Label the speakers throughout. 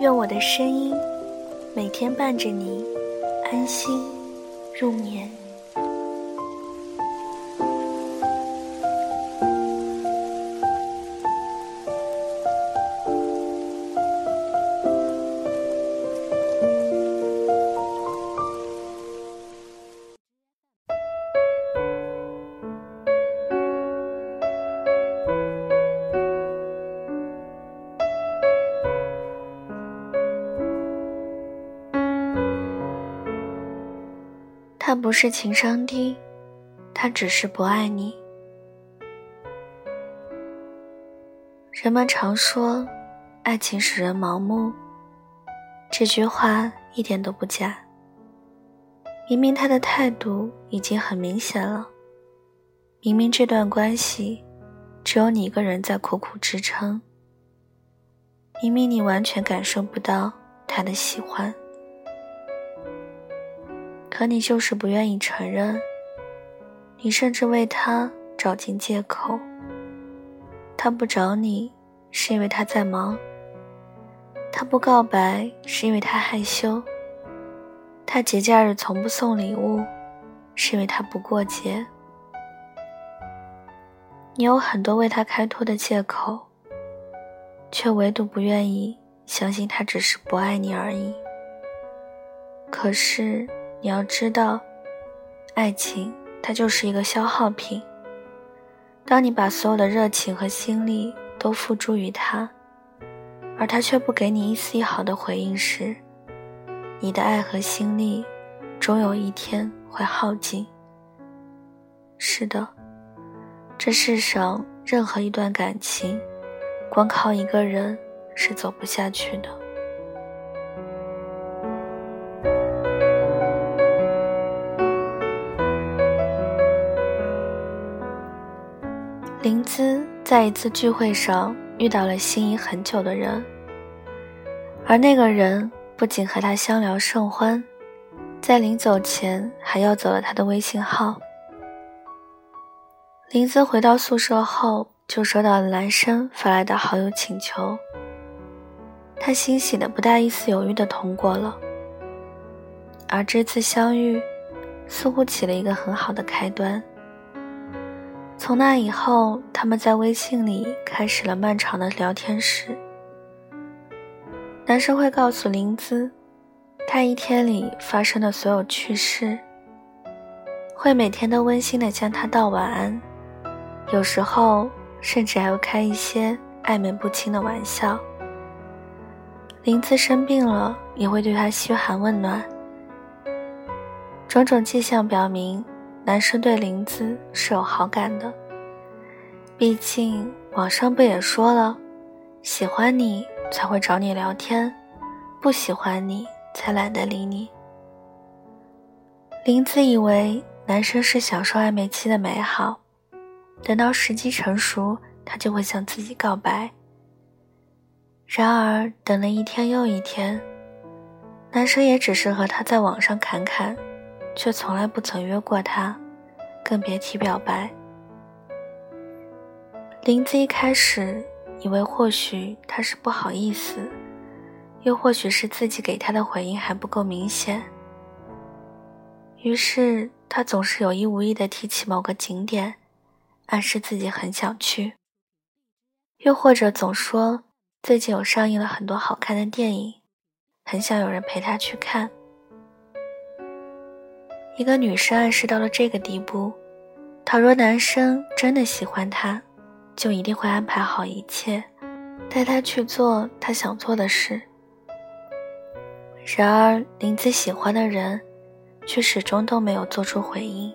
Speaker 1: 愿我的声音每天伴着你安心入眠。不是情商低，他只是不爱你。人们常说，爱情使人盲目，这句话一点都不假。明明他的态度已经很明显了，明明这段关系只有你一个人在苦苦支撑，明明你完全感受不到他的喜欢。可你就是不愿意承认，你甚至为他找尽借口。他不找你，是因为他在忙；他不告白，是因为他害羞；他节假日从不送礼物，是因为他不过节。你有很多为他开脱的借口，却唯独不愿意相信他只是不爱你而已。可是。你要知道，爱情它就是一个消耗品。当你把所有的热情和心力都付诸于他，而他却不给你一丝一毫的回应时，你的爱和心力终有一天会耗尽。是的，这世上任何一段感情，光靠一个人是走不下去的。林姿在一次聚会上遇到了心仪很久的人，而那个人不仅和他相聊甚欢，在临走前还要走了他的微信号。林姿回到宿舍后，就收到了男生发来的好友请求，他欣喜的不带一丝犹豫的通过了。而这次相遇，似乎起了一个很好的开端。从那以后，他们在微信里开始了漫长的聊天史。男生会告诉林姿，他一天里发生的所有趣事，会每天都温馨的向她道晚安，有时候甚至还会开一些暧昧不清的玩笑。林姿生病了，也会对他嘘寒问暖。种种迹象表明。男生对林子是有好感的，毕竟网上不也说了，喜欢你才会找你聊天，不喜欢你才懒得理你。林子以为男生是享受暧昧期的美好，等到时机成熟，他就会向自己告白。然而等了一天又一天，男生也只是和他在网上侃侃。却从来不曾约过他，更别提表白。林子一开始以为或许他是不好意思，又或许是自己给他的回应还不够明显，于是他总是有意无意的提起某个景点，暗示自己很想去，又或者总说最近有上映了很多好看的电影，很想有人陪他去看。一个女生暗示到了这个地步，倘若男生真的喜欢她，就一定会安排好一切，带她去做他想做的事。然而，林子喜欢的人，却始终都没有做出回应。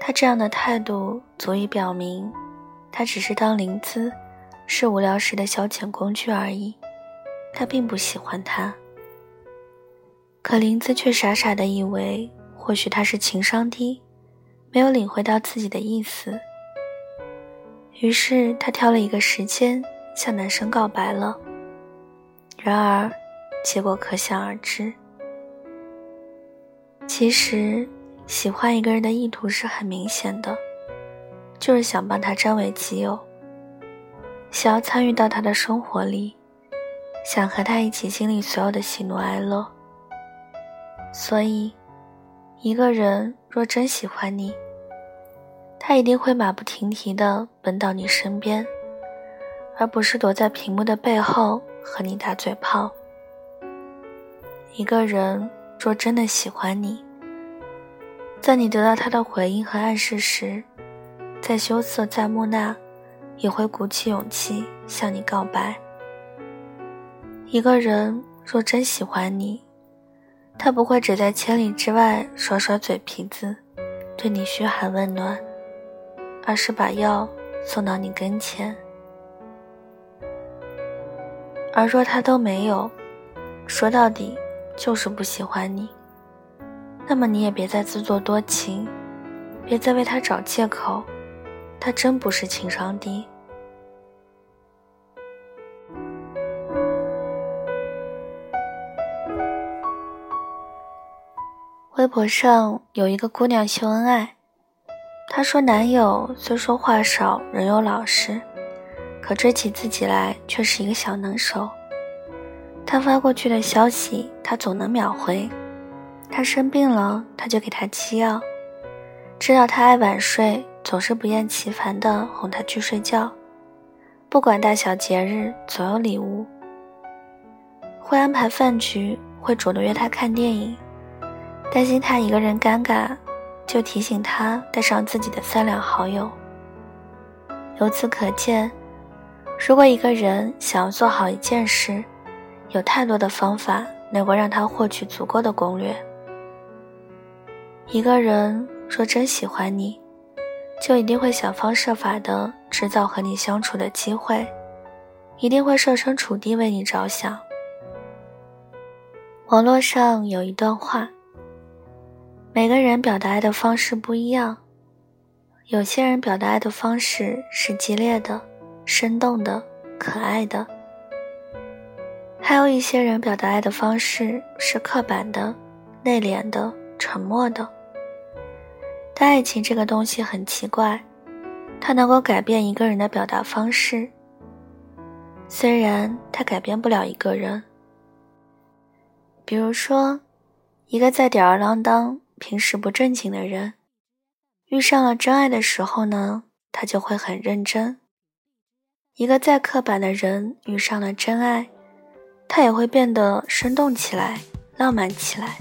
Speaker 1: 他这样的态度，足以表明，他只是当林子是无聊时的消遣工具而已，他并不喜欢他。可林子却傻傻的以为，或许他是情商低，没有领会到自己的意思。于是他挑了一个时间向男生告白了。然而，结果可想而知。其实，喜欢一个人的意图是很明显的，就是想帮他占为己有，想要参与到他的生活里，想和他一起经历所有的喜怒哀乐。所以，一个人若真喜欢你，他一定会马不停蹄地奔到你身边，而不是躲在屏幕的背后和你打嘴炮。一个人。若真的喜欢你，在你得到他的回应和暗示时，再羞涩再木讷，也会鼓起勇气向你告白。一个人若真喜欢你，他不会只在千里之外耍耍嘴皮子，对你嘘寒问暖，而是把药送到你跟前。而若他都没有，说到底。就是不喜欢你，那么你也别再自作多情，别再为他找借口，他真不是情商低。微博上有一个姑娘秀恩爱，她说男友虽说话少，人又老实，可追起自己来却是一个小能手。他发过去的消息，他总能秒回；他生病了，他就给他吃药；知道他爱晚睡，总是不厌其烦地哄他去睡觉；不管大小节日，总有礼物；会安排饭局，会主动约他看电影；担心他一个人尴尬，就提醒他带上自己的三两好友。由此可见，如果一个人想要做好一件事，有太多的方法能够让他获取足够的攻略。一个人若真喜欢你，就一定会想方设法的制造和你相处的机会，一定会设身处地为你着想。网络上有一段话：每个人表达爱的方式不一样，有些人表达爱的方式是激烈的、生动的、可爱的。还有一些人表达爱的方式是刻板的、内敛的、沉默的。但爱情这个东西很奇怪，它能够改变一个人的表达方式。虽然它改变不了一个人。比如说，一个在吊儿郎当、平时不正经的人，遇上了真爱的时候呢，他就会很认真。一个再刻板的人遇上了真爱。他也会变得生动起来，浪漫起来。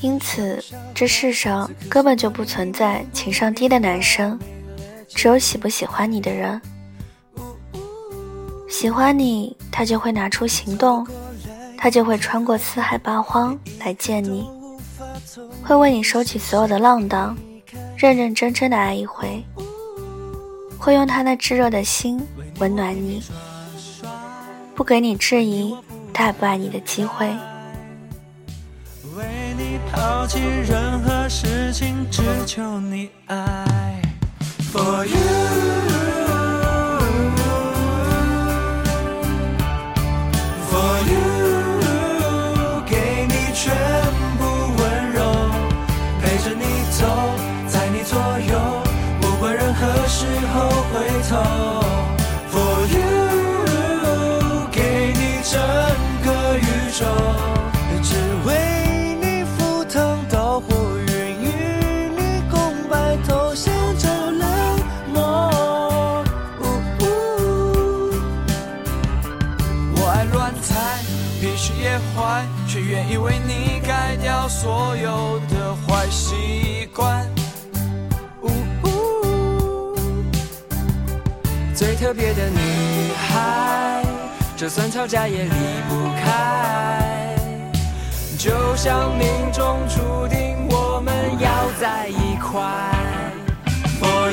Speaker 1: 因此，这世上根本就不存在情商低的男生，只有喜不喜欢你的人。喜欢你，他就会拿出行动，他就会穿过四海八荒来见你，会为你收起所有的浪荡，认认真真的爱一回，会用他那炙热的心温暖你。不给你质疑他爱不爱你的机会。为你抛弃任何事情，只求你爱。For you 是也坏，却愿意为你改掉所有的坏习惯。最特别的女孩，就算吵架也离不开。就像命中注定我们要在一块。For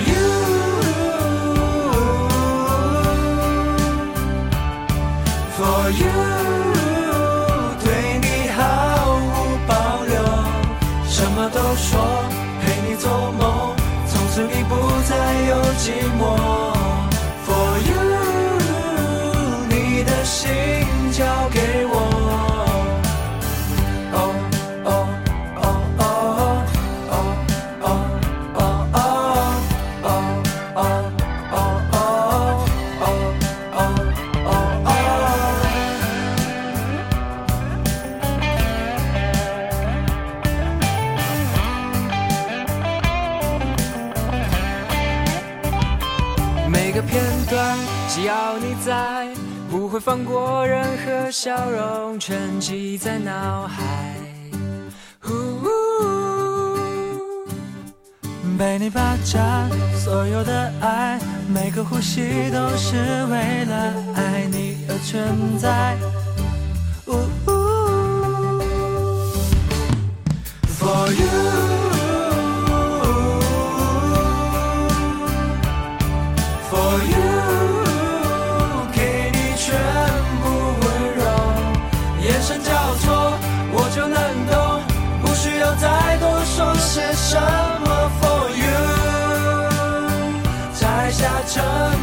Speaker 1: you，For you。
Speaker 2: 你不再有寂寞。For you 你的心。个片段，只要你在，不会放过任何笑容，全记在脑海。呜呜被你霸占，所有的爱，每个呼吸都是为了爱你而存在。唱